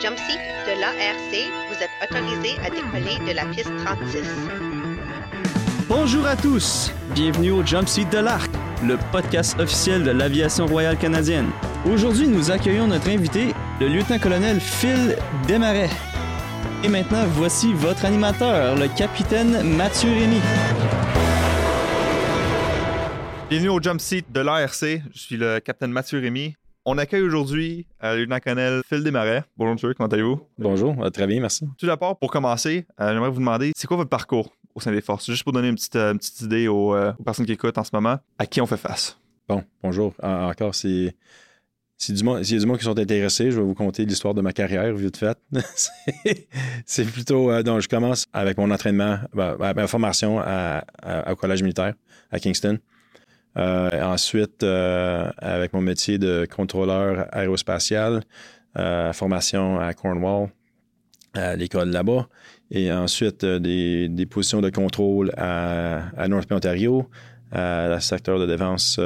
Jumpseat de l'ARC, vous êtes autorisé à décoller de la piste 36. Bonjour à tous, bienvenue au Jump Seat de l'Arc, le podcast officiel de l'aviation royale canadienne. Aujourd'hui, nous accueillons notre invité, le lieutenant-colonel Phil Desmarais. Et maintenant, voici votre animateur, le capitaine Mathieu Rémy. Bienvenue au Jump Seat de l'ARC. Je suis le capitaine Mathieu Rémy. On accueille aujourd'hui euh, le lieutenant-colonel Phil Desmarais. Bonjour monsieur, comment allez-vous? Bonjour, euh, très bien, merci. Tout d'abord, pour commencer, euh, j'aimerais vous demander, c'est quoi votre parcours au sein des forces? Juste pour donner une petite, euh, une petite idée aux, euh, aux personnes qui écoutent en ce moment, à qui on fait face? Bon, bonjour. En- encore, c'est. S'il y a du monde qui sont intéressés, je vais vous conter l'histoire de ma carrière, vite fait. C'est- plutôt. euh, donc, je commence avec mon entraînement, ben, ben, ma formation à- à- au collège militaire à Kingston. Euh, ensuite, euh, avec mon métier de contrôleur aérospatial, euh, formation à Cornwall, à l'école là-bas. Et ensuite, des, positions de contrôle à, North Bay, Ontario, à le secteur de défense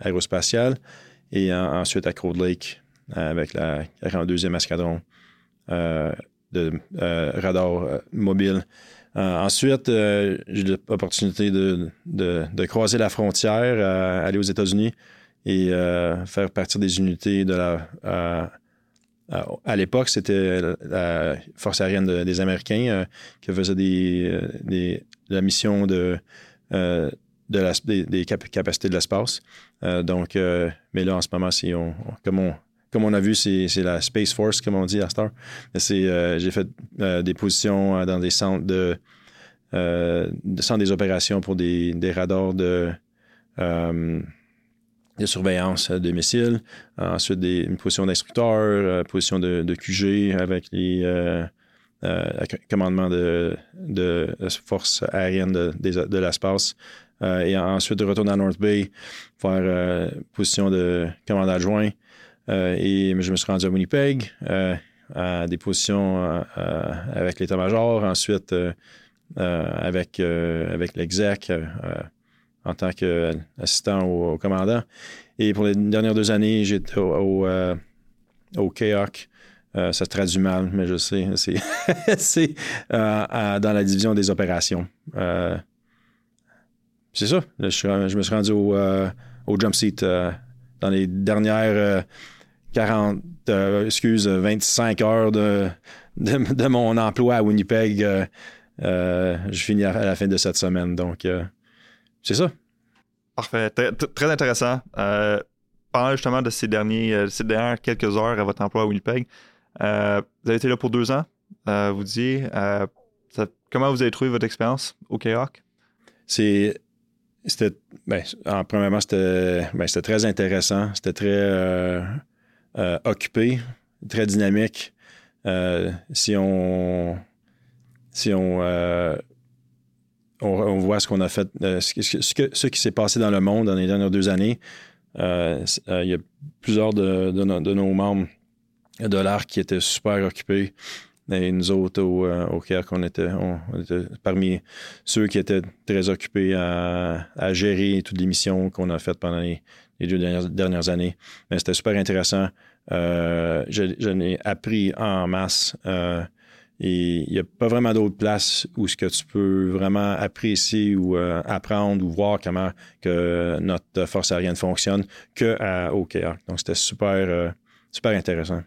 aérospatiale. Et en- ensuite à Cold Lake, avec la 42e escadron de euh, radar mobile. Euh, ensuite, euh, j'ai eu l'opportunité de, de- de croiser la frontière, euh, aller aux États-Unis et faire partie des unités de la. à l'époque, c'était la- Force aérienne de- des Américains qui faisait des, des- la mission de, des, des cap- capacités de l'espace. Donc, mais là, en ce moment, c'est on, on- comme, on, comme on a vu, c'est la Space Force, comme on dit à Star. Euh, J'ai fait euh, des positions euh, dans des centres de, euh, de centres des opérations pour des, des radars de, de surveillance de missiles. Ensuite, une position d'instructeur, position de, de QG avec les commandements de, de forces aériennes de, des- de l'espace. Et ensuite, de retourner à North Bay, faire position de commandant adjoint. Euh, et je me suis rendu à Winnipeg, euh, à des positions euh, avec l'état-major. Ensuite, avec, avec l'exec en tant qu'assistant au, commandant. Et pour les dernières deux années, j'étais au, au, au ça se traduit mal, mais je sais. C'est, dans la division des opérations. C'est ça. Je, je me suis rendu au, au jump seat dans les dernières 40, euh, excuse, 25 heures de, de, de mon emploi à Winnipeg. euh, euh, je finis à, la fin de cette semaine. Donc, c'est ça. Parfait, très, intéressant. Parlant justement de ces, derniers, ces dernières quelques heures à votre emploi à Winnipeg, vous avez été là pour deux ans, vous disiez. ça- comment vous avez trouvé votre expérience au KEOC? C'est. C'était. Ben, en, premièrement, c'était, ben, c'était très intéressant. C'était très euh, euh, occupé, très dynamique. Euh, si euh, on. voit ce qu'on a fait, ce, qui s'est passé dans le monde dans les dernières deux années, il y a plusieurs de, nos- membres de l'ARC qui étaient super occupés. Et nous autres, au, au était, parmi ceux qui étaient très occupés à gérer toutes les missions qu'on a faites pendant les, les deux dernières, années. Mais c'était super intéressant. Euh, je, appris en masse. euh, et il n'y a pas vraiment d'autre place où ce que tu peux vraiment apprécier ou euh, apprendre ou voir comment notre force aérienne fonctionne que à, KEAC. Donc, c'était super, euh, super intéressant.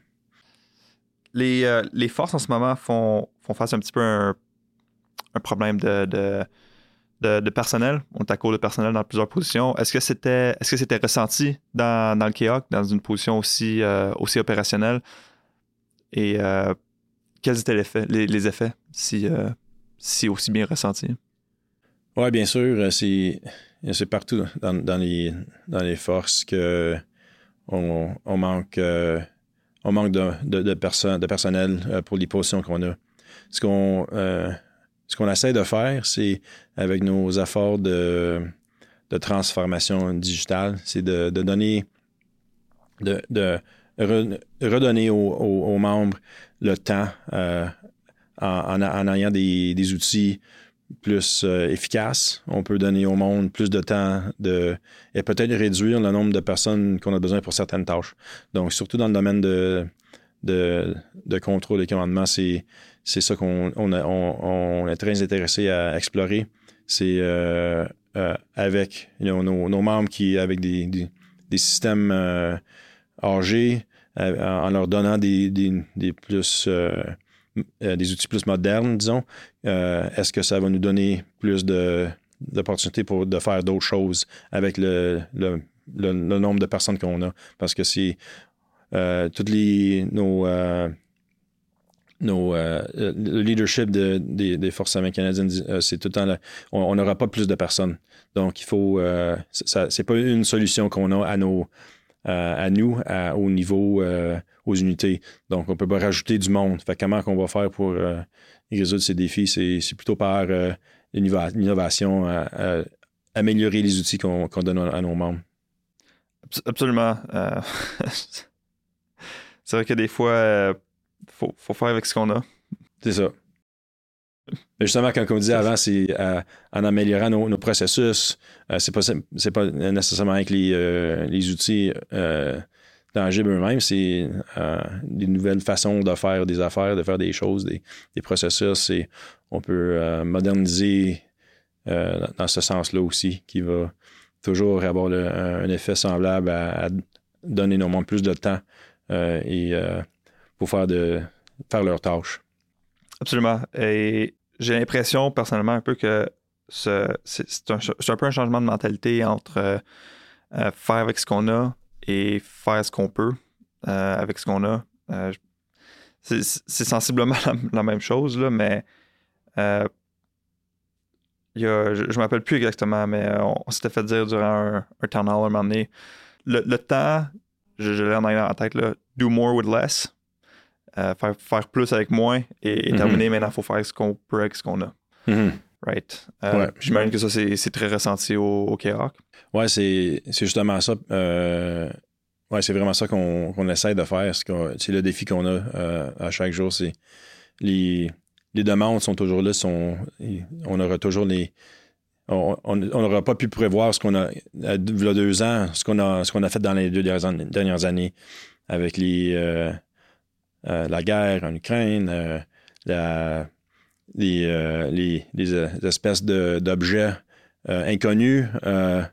Les, les forces en ce moment font, font face un petit peu à un, problème de, de- personnel. On est à court de personnel dans plusieurs positions. Est-ce que c'était est-ce que c'était ressenti dans, le KEOC, dans une position aussi, euh, aussi opérationnelle? Et euh, quels étaient les effets, les, effets si, euh, si aussi bien ressentis? Oui, bien sûr, c'est, c'est partout dans, les, dans les forces que on, manque, on manque de, de, de, perso- de personnel pour les positions qu'on a. Ce qu'on, ce qu'on essaie de faire, c'est avec nos efforts de, transformation digitale, c'est de, donner, de, de re- redonner aux, membres le temps euh, en, ayant des, outils plus euh, efficaces. On peut donner au monde plus de temps de, et peut-être réduire le nombre de personnes qu'on a besoin pour certaines tâches. Donc, surtout dans le domaine de, de, contrôle et commandement, c'est, c'est ça qu'on on, est très intéressé à explorer. C'est euh, euh, avec nos, membres qui, avec des, des, systèmes euh, âgés, euh, en leur donnant des, des, plus des outils plus modernes, disons, est-ce que ça va nous donner plus de d'opportunités pour de faire d'autres choses avec le, le, le- le nombre de personnes qu'on a? Parce que c'est euh, toutes les nos euh, nos, euh, le leadership de- des, des forces armées canadiennes, c'est tout le temps on n'aura pas plus de personnes. Donc, il faut. Ça, c'est pas une solution qu'on a à nos à nous, au niveau aux unités. Donc, on peut pas rajouter du monde. Fait comment qu'on va faire pour résoudre ces défis? C'est, c'est plutôt par l'innova- l'innovation, améliorer les outils qu'on, donne à nos membres. Abs- Absolument. c'est vrai que des fois, euh, faut, faire avec ce qu'on a. C'est ça. Mais justement, comme on disait avant, c'est euh, en améliorant nos, processus. euh, c'est pas pas nécessairement avec les, euh, les outils euh, tangibles eux-mêmes, c'est des nouvelles façons de faire des affaires, de faire des choses, des, des processus. On peut moderniser dans- ce sens-là aussi, qui va toujours avoir un, effet semblable à, à donner membres plus de temps et euh, pour faire de faire leurs tâches. Absolument. Et j'ai l'impression, personnellement, un peu que ce- c'est un, un peu un changement de mentalité entre euh, euh, faire avec ce qu'on a et faire ce qu'on peut euh, avec ce qu'on a. Euh, c'est sensiblement la, même chose, là, mais euh, y a- je ne me rappelle plus exactement, mais euh, on, s'était fait dire durant un, un town un moment donné, le, le temps, je, je l'ai en tête, là, do more with less. Euh, faire, faire plus avec moins et, et Mhm. terminer. Maintenant, il faut faire ce qu'on peut avec ce qu'on a. Right? Euh, Ouais. J'imagine que ça, c'est c'est très ressenti au, au K-Hawk. Ouais, c'est c'est justement ça. euh, ouais, c'est vraiment ça qu'on qu'on essaie de faire. C'est qu'on- C'est le défi qu'on a à chaque jour. C'est les, les demandes sont toujours là. Sont, on aura toujours les. On n'aura pas pu prévoir ce qu'on a, à- il y a deux ans, ce qu'on a, a fait dans les deux dernières années, avec les, euh, euh, la guerre en Ukraine, euh, la, les, euh, les, euh, espèces d'objets euh, inconnus euh,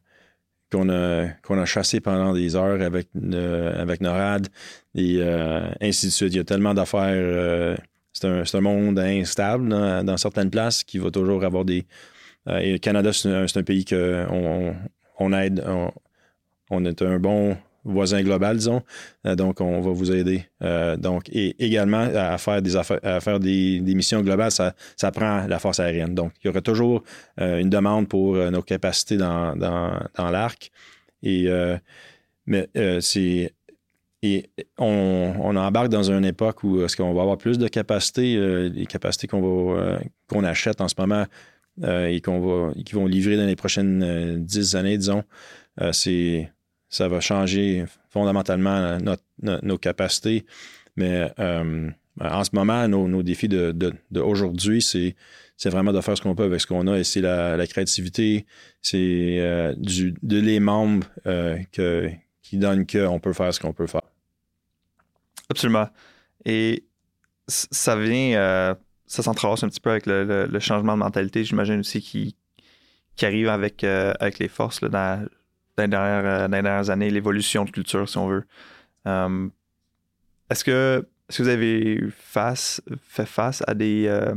qu'on a, qu'on a chassés pendant des heures avec, euh, avec NORAD, et euh, ainsi de suite. Il y a tellement d'affaires. euh, c'est un, un monde instable dans, dans certaines places qui va toujours avoir des. Euh, et le Canada, c'est un, pays qu'on on, aide. On, est un bon voisin global, disons. Euh, donc, on va vous aider. Euh, donc, et également à faire des à faire des, des missions globales, ça, ça prend la force aérienne. Donc, il y aura toujours une demande pour nos capacités dans, dans, dans l'arc. Et mais c'est et on, on embarque dans une époque où est-ce qu'on va avoir plus de capacités, les capacités qu'on va qu'on achète en ce moment euh, et qu'on va qui vont livrer dans les prochaines euh, dix années, disons, euh, c'est ça va changer fondamentalement notre- nos capacités. Mais en ce moment, nos, nos défis de, de, de c'est, c'est vraiment de faire ce qu'on peut avec ce qu'on a et c'est la, la créativité, c'est de les membres que, qui donnent qu'on peut faire ce qu'on peut faire. Absolument. Et ça vient, ça s'entrelace un petit peu avec le, changement de mentalité, j'imagine aussi, qui, qui arrive avec, euh, avec les forces là, dans, dans les dernières, euh, dans les dernières années, l'évolution de culture, si on veut. Euh, est-ce que, est-ce que vous avez face, fait face à des, euh,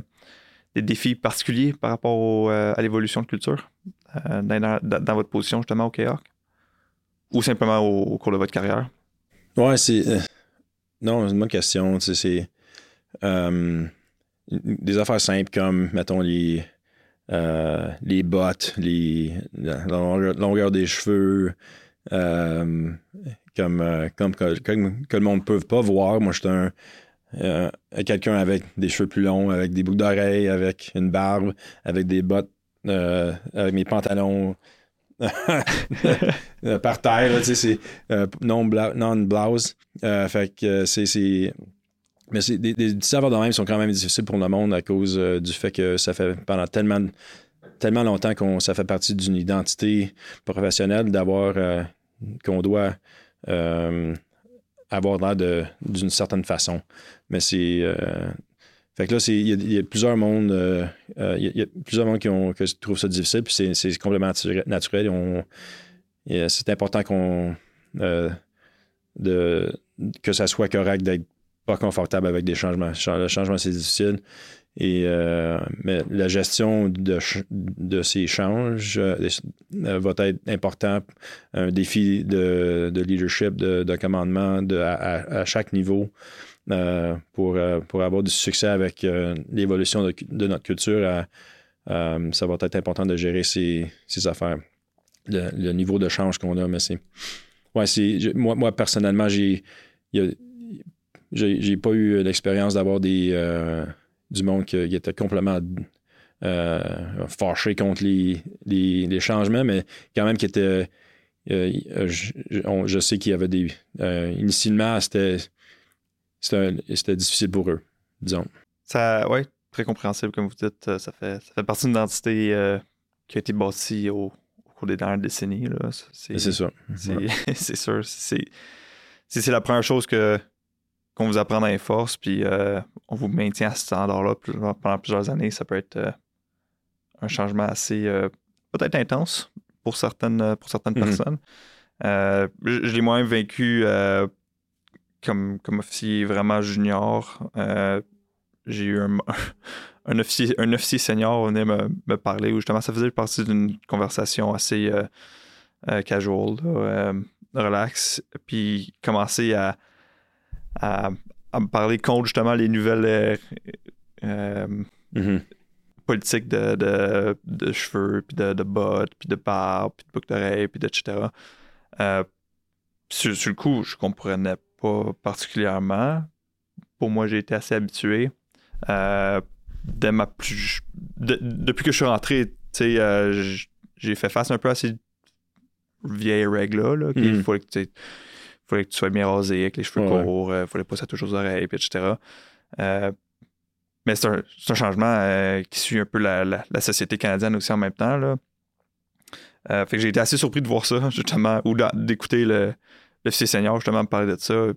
des défis particuliers par rapport à l'évolution de culture dans, votre position justement au K-Hawk? Ou simplement au, cours de votre carrière? Ouais, c'est. non, c'est une bonne question. C'est. euh, des affaires simples comme, mettons, les. euh, les bottes, les, la longueur, des cheveux, euh, comme, euh, comme que, le monde ne peut pas voir. Moi, je suis un. quelqu'un avec des cheveux plus longs, avec des boucles d'oreilles, avec une barbe, avec des bottes, avec mes pantalons par terre, tu sais, c'est non, bla- non blouse. Fait que c'est. Mais c'est des, affaires de même sont quand même difficiles pour le monde à cause euh, du fait que ça fait pendant tellement, tellement longtemps qu'on ça fait partie d'une identité professionnelle d'avoir euh, qu'on doit euh, avoir l'air d'une certaine façon. Mais c'est. fait que là, il y, a- plusieurs mondes. y a- plusieurs mondes qui, ont, qui trouvent ça difficile, puis c'est- c'est complètement nature- naturel. c'est important qu'on. que ça soit correct d'être pas confortable avec des changements. Cha- Le changement, c'est difficile. Et, euh, mais la gestion de, de ces changes euh, euh, va être important. Un défi de, de leadership, de, de commandement de, à, à- chaque niveau pour, pour avoir du succès avec l'évolution de, notre culture. ça va être important de gérer ces, ces affaires. Le, niveau de change qu'on a, mais c'est. Ouais, Moi, moi, personnellement, j'ai. J'ai j'ai pas eu l'expérience d'avoir des. euh, du monde qui, qui était complètement euh, fâché contre les, les, les changements, mais quand même qui était. euh, je, je- on- je sais qu'il y avait des. euh, initialement, c'était. Difficile pour eux, disons. Ça, ouais, très compréhensible, comme vous dites. euh, Ça fait, ça fait partie d'une identité euh, qui a été bâtie au, au cours des dernières décennies. C'est ça. C'est Ouais. sûr. C'est la première chose que qu'on vous apprend dans les forces, puis euh, on vous maintient à ce standard-là pendant plusieurs années. Ça peut être euh, un changement assez euh, peut-être intense pour certaines, pour certaines Mhm. personnes. Je je l'ai moi-même euh, comme, comme officier vraiment junior. J'ai eu un, un, officier, un officier senior venait me, me parler où justement ça faisait partie d'une conversation assez casual, là, relax, puis commencer à, à, à me parler contre justement les nouvelles euh, euh, Mhm. politiques de, de, de cheveux, puis de, de bottes, puis de barbe, puis de boucles d'oreilles, puis etc. Euh, sur, sur le coup, je comprenais pas particulièrement. Pour moi, j'ai été assez habitué. Euh, dès ma plus, de- depuis que je suis rentré, tu sais, euh, j- j'ai fait face un peu à ces vieilles règles-là. Là, qu'il Mhm. fallait, que, sais, fallait que tu sois bien rasé, avec les cheveux Ouais. courts, il fallait pas que ça touche aux oreilles, etc. Euh, mais c'est un, changement euh, qui suit un peu la, la- la société canadienne aussi en même temps. Là. Euh, fait que j'ai été assez surpris de voir ça, justement, ou d'écouter le, l'officier senior justement me parler de ça.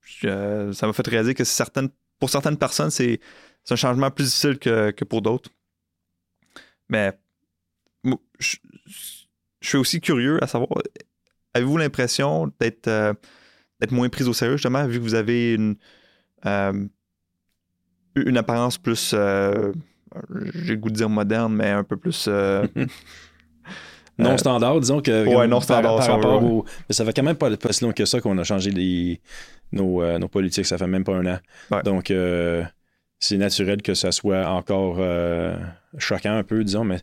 Puis, euh, ça m'a fait réaliser que certaines, pour certaines personnes, c'est, c'est un changement plus difficile que, que pour d'autres. Mais moi, je, je suis aussi curieux à savoir, avez-vous l'impression d'être, euh, d'être moins pris au sérieux, justement, vu que vous avez une, euh, une apparence plus, euh, j'ai le goût de dire moderne, mais un peu plus... euh, Non standard, disons que. ouais, non standard, Par, rapport au. Mais ça fait quand même pas, pas si long que ça qu'on a changé les, nos, nos politiques. Ça fait même pas un an. Ouais. Donc, c'est naturel que ça soit encore euh, choquant un peu, disons. Mais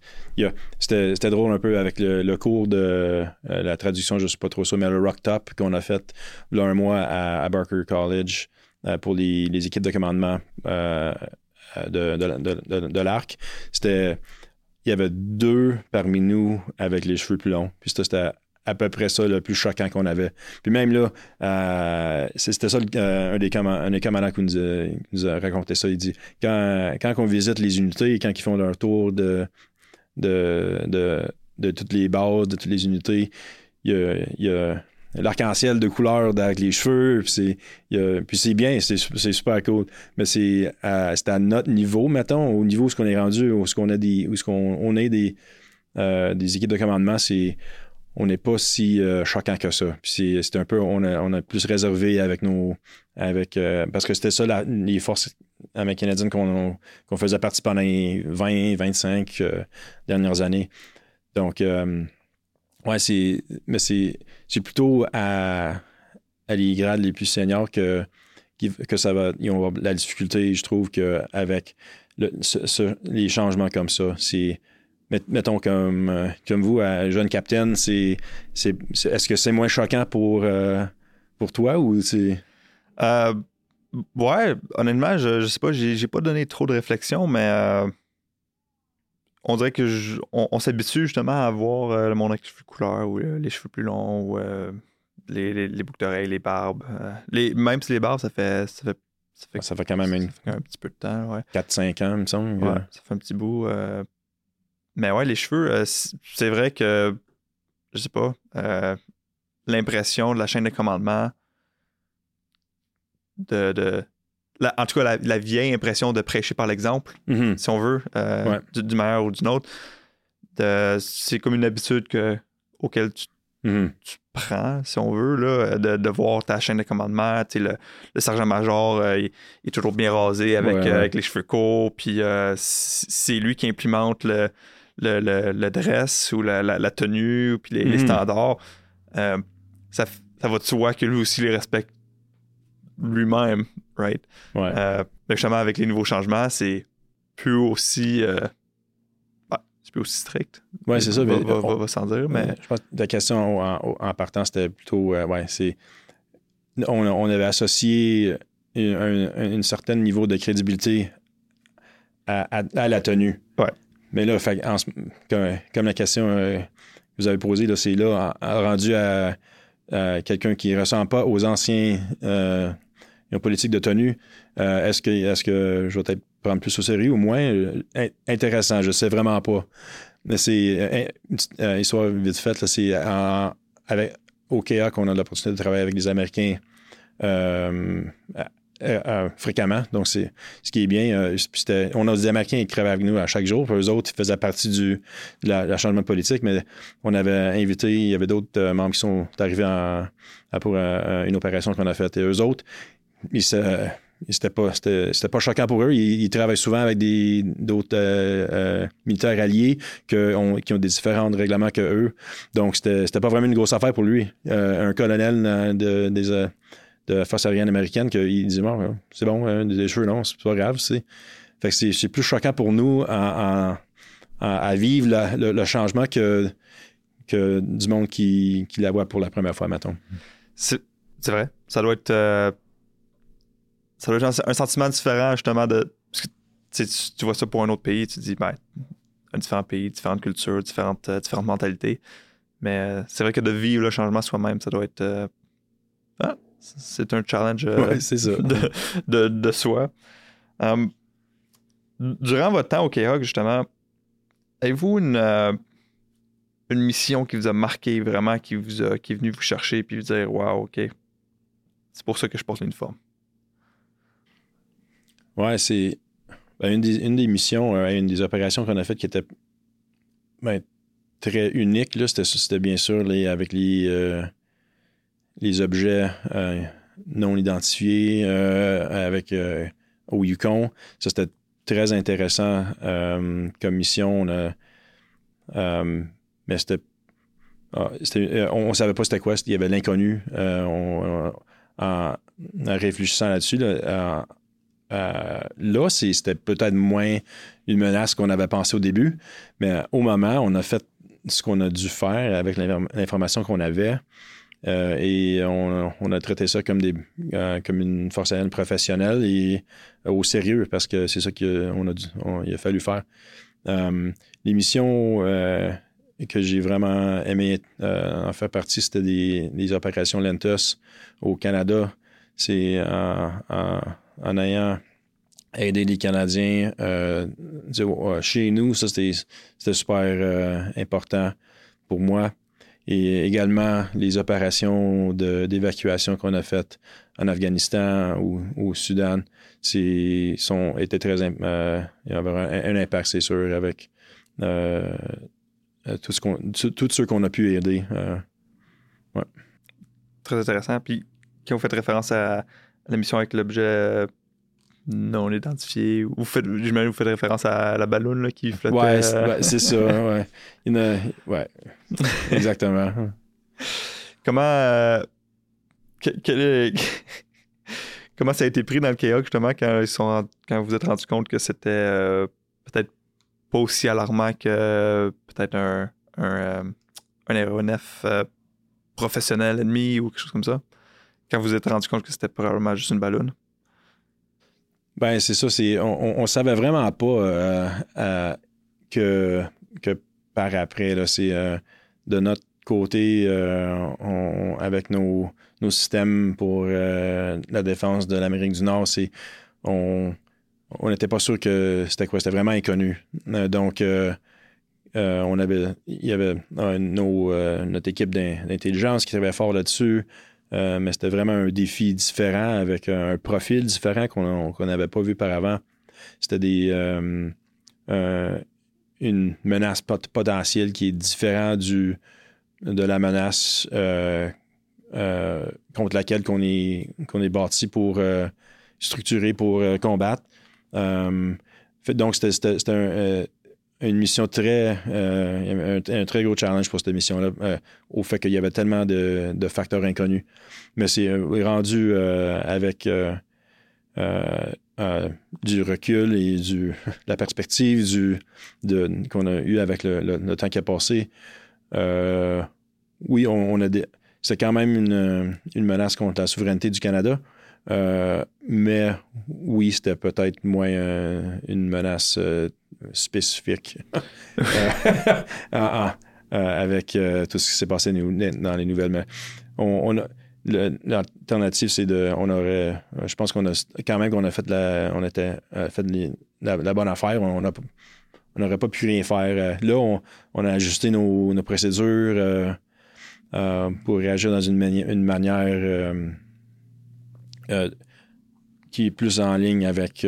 c'était drôle un peu avec le, cours de euh, la traduction, je sais pas trop ça, mais le Rock Top qu'on a fait là un mois à, Barker College euh, pour les, équipes de commandement de, de, l'arc. C'était il y avait deux parmi nous avec les cheveux plus longs. Puis c'était à peu près ça le plus choquant qu'on avait. Puis même là, euh, c'était ça euh, un, des un des commandants qui nous, a, raconté ça. Il dit quand, quand on visite les unités quand ils font leur tour de, de, de, toutes les bases, de toutes les unités, il y a, l'arc-en-ciel de couleurs avec les cheveux. Puis c'est, bien, c'est, super cool. Mais c'est à, à notre niveau, mettons, au niveau où ce qu'on est rendu, où ce qu'on a des, où ce qu'on on est des, euh, des équipes de commandement, c'est on n'est pas si euh, choquant que ça. C'est, un peu, on a, plus réservé avec nos, avec, euh, parce que c'était ça les forces canadiennes qu'on, faisait partie pendant les 20, 25 euh, dernières années. Donc, ouais, c'est, mais c'est, plutôt à, à les grades les plus seniors que, que ça va, ils de la difficulté, je trouve, qu'avec les changements comme ça, c'est, mettons comme, euh, comme vous, à jeune capitaine, c'est, c'est, est-ce que c'est moins choquant pour, euh, pour toi ou c'est? Euh, ouais, honnêtement, je, je sais pas, j'ai pas donné trop de réflexion, mais euh, on dirait que je- on, on s'habitue justement à voir euh, le monde avec les cheveux couleur ou euh, les cheveux plus longs ou euh, les, les, les boucles d'oreilles, les barbes. euh, les, même si les barbes, ça fait, ça fait, ça fait, Ça fait quand même une- ça fait un petit peu de temps, ouais. 4-5 ans, il me semble. Ouais, ça fait un petit bout. euh, Mais ouais, les cheveux, euh, c'est vrai que, je sais pas, euh, l'impression de la chaîne de commandement de, de la- en tout cas la, la vieille impression de prêcher par l'exemple, Mhm. si on veut, euh, Ouais. du, du meilleur ou d'une autre. C'est comme une habitude que, auquel tu Mhm. tu prends, si on veut, là, de, de voir ta chaîne de commandement. Le, le sergent-major, euh, il, il est toujours bien rasé avec, Ouais, ouais. euh, avec les cheveux courts. Puis c'est lui qui implémente le, le, le- le dress ou la, la- la tenue, puis les, les Mhm. standards. Euh, ça, ça va de soi que lui aussi les respecte lui-même, right? Ouais. Euh, mais justement, avec les nouveaux changements, c'est plus aussi. euh, ouais, c'est plus aussi strict. Ouais, c'est ça. Va, va- on- va- sans dire, mais. Je pense que la question en, partant, c'était plutôt, ouais, c'est. On, on avait associé un, un- un certain niveau de crédibilité à, à- à la tenue. Ouais. Mais là, comme, la question euh, que vous avez posée, c'est là, en- en rendu à, quelqu'un qui ne ressemble pas aux anciens euh, politiques de tenue, euh, est-ce que, est que je vais peut-être prendre plus au sérieux ou moins? Euh, in- intéressant, je ne sais vraiment pas. Mais c'est une petite, histoire vite faite, c'est avec au qu'on a l'opportunité de travailler avec des Américains euh, euh, fréquemment. Donc, c'est ce qui est bien. euh, on a des Américains qui travaillent avec nous à chaque jour. Puis eux autres, ils faisaient partie du de la changement politique, mais on avait invité, il y avait d'autres euh, membres qui sont arrivés pour une opération qu'on a faite. Et eux autres, ils se- c'était pas, c'était, pas choquant pour eux. Ils, travaillent souvent avec des, d'autres militaires alliés qui ont des différents règlements que eux. Donc, c'était, pas vraiment une grosse affaire pour lui. Un colonel de, des, de la force aérienne américaine, qu'il dit bon, euh, c'est bon, euh, des cheveux, non, c'est pas grave. C'est... Fait que c'est, plus choquant pour nous en- à vivre le, le changement que, que du monde qui, qui la voit pour la première fois, mettons. C'est vrai. Ça doit être. euh, ça doit être un, sentiment différent, justement, de. Tu, tu- vois ça pour un autre pays, tu te dis, ben, un différent pays, différentes cultures, différentes, euh, mentalités. Mais euh, c'est vrai que de vivre le changement soi-même, ça doit être. ah, c'est un challenge euh, Ouais, c'est ça. de, de, de soi. Um, durant votre temps au K-Hawk, justement, avez-vous une, euh, une mission qui vous a marqué vraiment, qui, vous a- qui est venue vous chercher puis vous dire Waouh, OK, c'est pour ça que je porte l'uniforme? Ouais, c'est ben, une, des, une des missions, euh, une des opérations qu'on a faites qui était ben, très unique, c'était, c'était bien sûr les, avec les, les objets euh, non identifiés euh, avec euh, au Yukon. Ça, c'était très intéressant euh, comme mission. Mais c'était, ah, on ne savait pas c'était quoi. Il y avait l'inconnu. On- on- en, réfléchissant là-dessus, là, là, c'était peut-être moins une menace qu'on avait pensé au début, mais au moment, on a fait ce qu'on a dû faire avec l'inform- l'information qu'on avait euh, et on, a traité ça comme, des, euh, comme une force aérienne professionnelle et euh, au sérieux parce que c'est ça qu'on a, dû- a fallu faire. Les missions que j'ai vraiment aimé en faire partie, c'était des, opérations Lentus au Canada. C'est en, ayant aidé les Canadiens chez nous, ça c'était super important pour moi. Et également les opérations d'évacuation qu'on a faites en Afghanistan ou au Soudan, sont étaient très euh, il y avait un, impact, c'est sûr, avec euh, euh, tout ce qu'on tous ceux qu'on a pu aider. Très intéressant. Puis, quand vous faites référence à, la mission avec l'objet non identifié, vous faites, j'imagine que vous faites référence à la ballonne là, qui flottait. Ouais, c'est euh, ouais, c'est ça. Ouais. Il a- ouais. Exactement. Comment. euh, que- comment ça a été pris dans le chaos, justement, quand, ils sont quand vous vous êtes rendu compte que c'était euh, peut-être pas aussi alarmant que euh, peut-être un, un, un aéronef professionnel ennemi ou quelque chose comme ça? Quand vous vous êtes rendu compte que c'était probablement juste une ballonne? Ben, c'est ça. C'est, on, on savait vraiment pas euh, euh, que, que par après, là, c'est euh, de notre côté, avec nos, nos systèmes pour la défense de l'Amérique du Nord, c'est on n'était pas sûr que c'était quoi. C'était vraiment inconnu. Donc, on avait, il y avait nos, notre équipe d'in- d'intelligence qui travaillait fort là-dessus. Mais c'était vraiment un défi différent avec un profil différent qu'on n'avait pas vu par avant. C'était des une menace potentielle qui est différente du, de la menace contre laquelle qu'on est, est bâti pour structurer pour combattre. donc, c'était un, une mission très. Euh, un, très gros challenge pour cette mission-là, euh, au fait qu'il y avait tellement de, facteurs inconnus. Mais c'est euh, rendu avec du recul et du, la perspective du, qu'on a eu avec le, temps qui a passé. oui, on, a c'est quand même une, une, menace contre la souveraineté du Canada. mais oui, c'était peut-être moins une menace spécifique euh, avec euh, tout ce qui s'est passé dans les nouvelles. Mais on, l'alternative, c'est de, on aurait, je pense qu'on a quand même qu'on a fait la, on était euh, fait la, bonne affaire. On n'aurait pas pu rien faire. Là, on, a ajusté nos, procédures pour réagir dans une, une manière qui est plus en ligne avec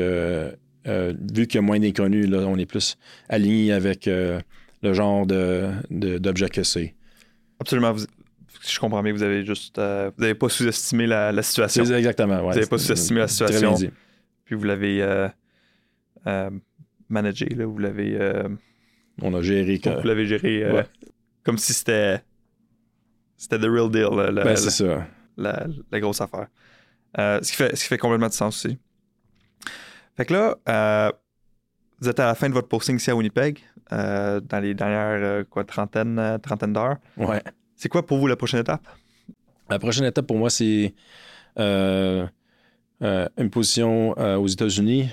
euh, vu qu'il y a moins d'inconnus, là, on est plus aligné avec euh, le genre de, d'objet que c'est. Absolument. si je comprends bien, vous avez juste. Euh, vous n'avez pas sous-estimé la, situation. Exactement. vous n'avez pas sous-estimé la situation. Puis vous l'avez managé, là, vous l'avez. on a géré. Vous l'avez géré comme si c'était. C'était the real deal. La, ben, c'est ça. La, grosse affaire. ce, qui fait, ce qui fait complètement de sens aussi. Fait que là, euh, vous êtes à la fin de votre posting ici à Winnipeg, euh, dans les dernières euh, quoi, trentaine, trentaine d'heures. Ouais. C'est quoi pour vous la prochaine étape? La prochaine étape pour moi, c'est une position aux États-Unis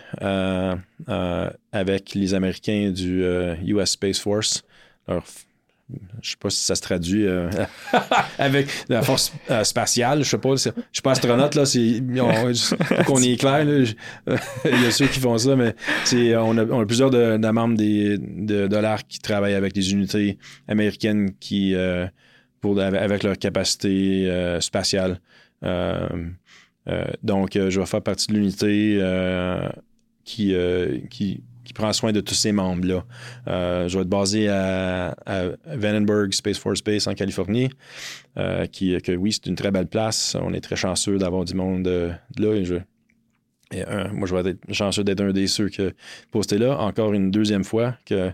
avec les Américains du US Space Force, je sais pas si ça se traduit euh, avec la force euh, spatiale. Je sais pas. Je suis pas astronaute, là. C'est, qu'on est clair. Il y a ceux qui font ça, mais c'est, on, a, plusieurs de, membres des, de, dollars qui travaillent avec des unités américaines qui, euh, pour, avec leur capacité spatiale. donc, je vais faire partie de l'unité qui, qui qui prend soin de tous ces membres-là. Euh, je vais être basé à, Vandenberg Space Force Base en Californie, euh, qui, que oui, c'est une très belle place. On est très chanceux d'avoir du monde euh, là. Et je, moi, je vais être chanceux d'être un des ceux qui posté là. Encore une deuxième fois que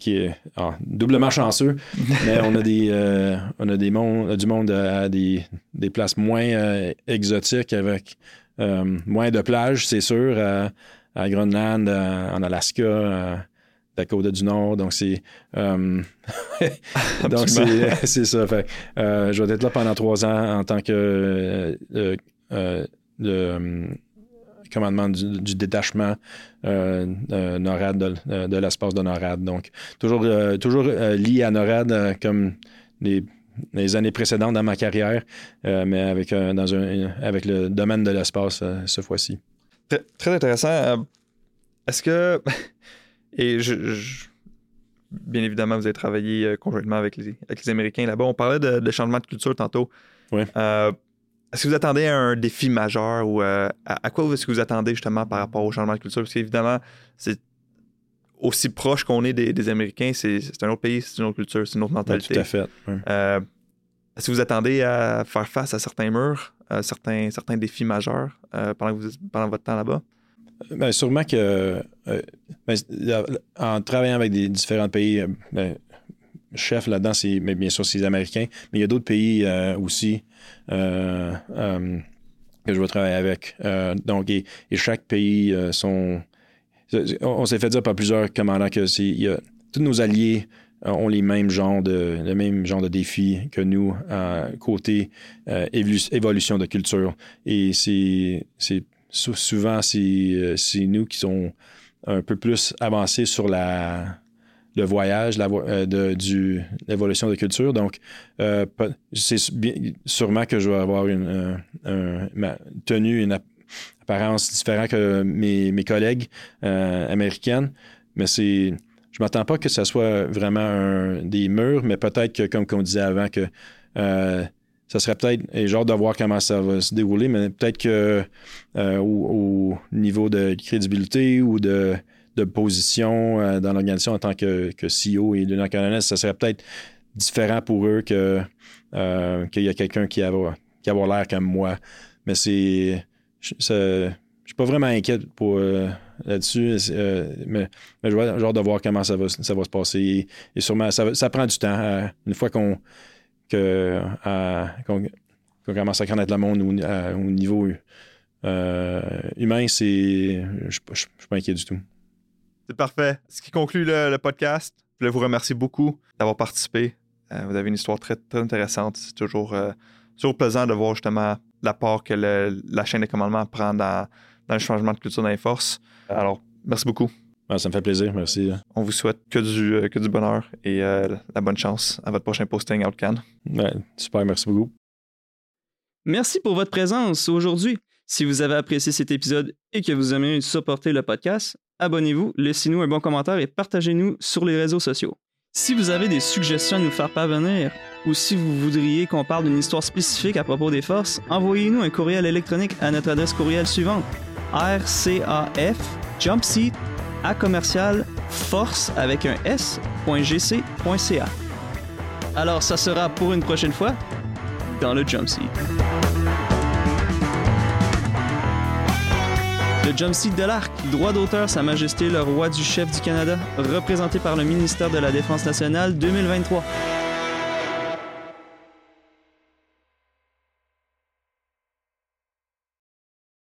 qui est ah, doublement chanceux, mais on a des on a des mondes, du monde à, des, des, places moins exotiques avec moins de plages, c'est sûr à Groenland, en Alaska, à Dakota du Nord. Donc, c'est. Euh, donc, c'est ça. Fait, euh, je vais être là pendant trois ans en tant que euh, le commandement du, détachement NORAD de, l'espace de NORAD. Donc, toujours, toujours lié à NORAD comme les, les, années précédentes dans ma carrière, mais avec, dans un, avec le domaine de l'espace cette fois-ci. Très, intéressant. Euh, est-ce que. Et je, Bien évidemment, vous avez travaillé euh, conjointement avec les, avec les Américains là-bas. On parlait de, changement de culture tantôt. Oui. Euh, est-ce que vous attendez un défi majeur ou à, quoi est-ce que vous attendez justement par rapport au changement de culture? Parce qu'évidemment, c'est aussi proche qu'on est des, Américains, c'est, un autre pays, c'est une autre culture, c'est une autre mentalité. tout à fait. est-ce que vous attendez à faire face à certains murs, à certains, certains défis majeurs pendant, que vous, pendant votre temps là-bas? Bien, sûrement que euh, ben, en travaillant avec des différents pays, euh, ben, chef là-dedans, c'est bien sûr c'est les Américains, mais il y a d'autres pays euh, aussi que je vais travailler avec. donc, et, chaque pays sont. On s'est fait dire par plusieurs commandants que c'est, tous nos alliés ont les mêmes genres de le même de défis que nous côté évolution de culture et c'est souvent, euh, c'est nous qui sommes un peu plus avancés sur la, le voyage euh, de, l'évolution de culture. Donc, euh, c'est sûrement que je vais avoir une, tenue, une apparence différente que mes, mes collègues américaines, mais c'est je m'attends pas que ce soit vraiment des murs, mais peut-être que, comme on disait avant, que ça serait peut-être, et hâte de voir comment ça va se dérouler, mais peut-être que euh, au, au niveau de crédibilité ou de, position euh, dans l'organisation en tant que, CEO et lieutenant colonel, ça serait peut-être différent pour eux que euh, qu'il y a quelqu'un qui a, qui a l'air comme moi. Mais c'est. Je je suis pas vraiment inquiet pour euh, là-dessus, euh, mais, mais je vais hâte de voir comment ça va, ça va se passer. Et, sûrement, ça, prend du temps. euh, une fois qu'on commence à connaître le monde au, niveau euh, humain, c'est. Je je suis pas inquiet du tout. C'est parfait. Ce qui conclut le, podcast. Je voulais vous remercier beaucoup d'avoir participé. Vous avez une histoire très, très intéressante. C'est toujours, toujours plaisant de voir justement la part que la chaîne de commandement prend dans, dans le changement de culture dans les forces. Alors, merci beaucoup. Ah, ça me fait plaisir, merci. On vous souhaite que du, euh, que du bonheur et euh, la bonne chance à votre prochain posting Outcan. Ouais, super, merci beaucoup. Merci pour votre présence aujourd'hui. Si vous avez apprécié cet épisode et que vous aimez supporter le podcast, abonnez-vous, laissez-nous un bon commentaire et partagez-nous sur les réseaux sociaux. Si vous avez des suggestions à nous faire parvenir ou si vous voudriez qu'on parle d'une histoire spécifique à propos des forces, envoyez-nous un courriel électronique à notre adresse courriel suivante rcaf jumpseat à commercial force avec un s.gc.ca. Alors ça sera pour une prochaine fois dans le jump seat. Le jump seat de l'arc, droit d'auteur Sa Majesté le Roi du Chef du Canada, représenté par le ministère de la Défense nationale 2023.